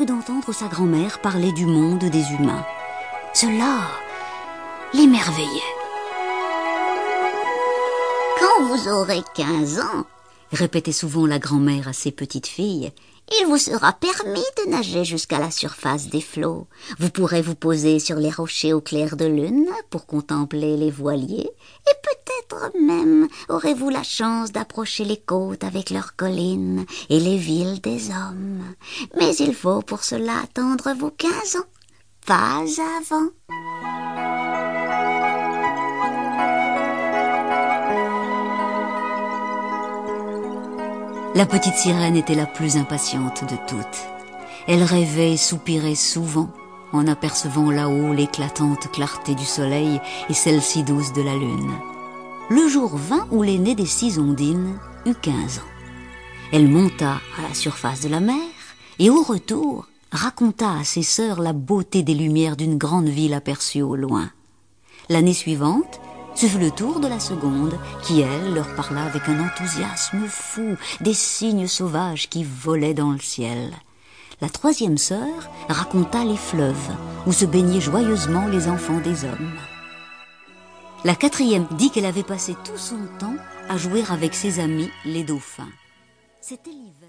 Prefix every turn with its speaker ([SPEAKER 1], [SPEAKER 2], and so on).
[SPEAKER 1] que d'entendre sa grand-mère parler du monde des humains. Cela l'émerveillait.
[SPEAKER 2] Quand vous aurez quinze ans,
[SPEAKER 1] répétait souvent la grand-mère à ses petites filles,
[SPEAKER 2] il vous sera permis de nager jusqu'à la surface des flots. Vous pourrez vous poser sur les rochers au clair de lune pour contempler les voiliers, et peut-être même aurez-vous la chance d'approcher les côtes avec leurs collines et les villes des hommes. Mais il faut pour cela attendre vos quinze ans, pas avant.
[SPEAKER 1] La petite sirène était la plus impatiente de toutes. Elle rêvait et soupirait souvent en apercevant là-haut l'éclatante clarté du soleil et celle si douce de la lune. Le jour vint où l'aînée des six ondines eut quinze ans. Elle monta à la surface de la mer et au retour raconta à ses sœurs la beauté des lumières d'une grande ville aperçue au loin. L'année suivante, ce fut le tour de la seconde, qui, elle, leur parla avec un enthousiasme fou des cygnes sauvages qui volaient dans le ciel. La troisième sœur raconta les fleuves, où se baignaient joyeusement les enfants des hommes. La quatrième dit qu'elle avait passé tout son temps à jouer avec ses amis les dauphins. C'était l'hiver.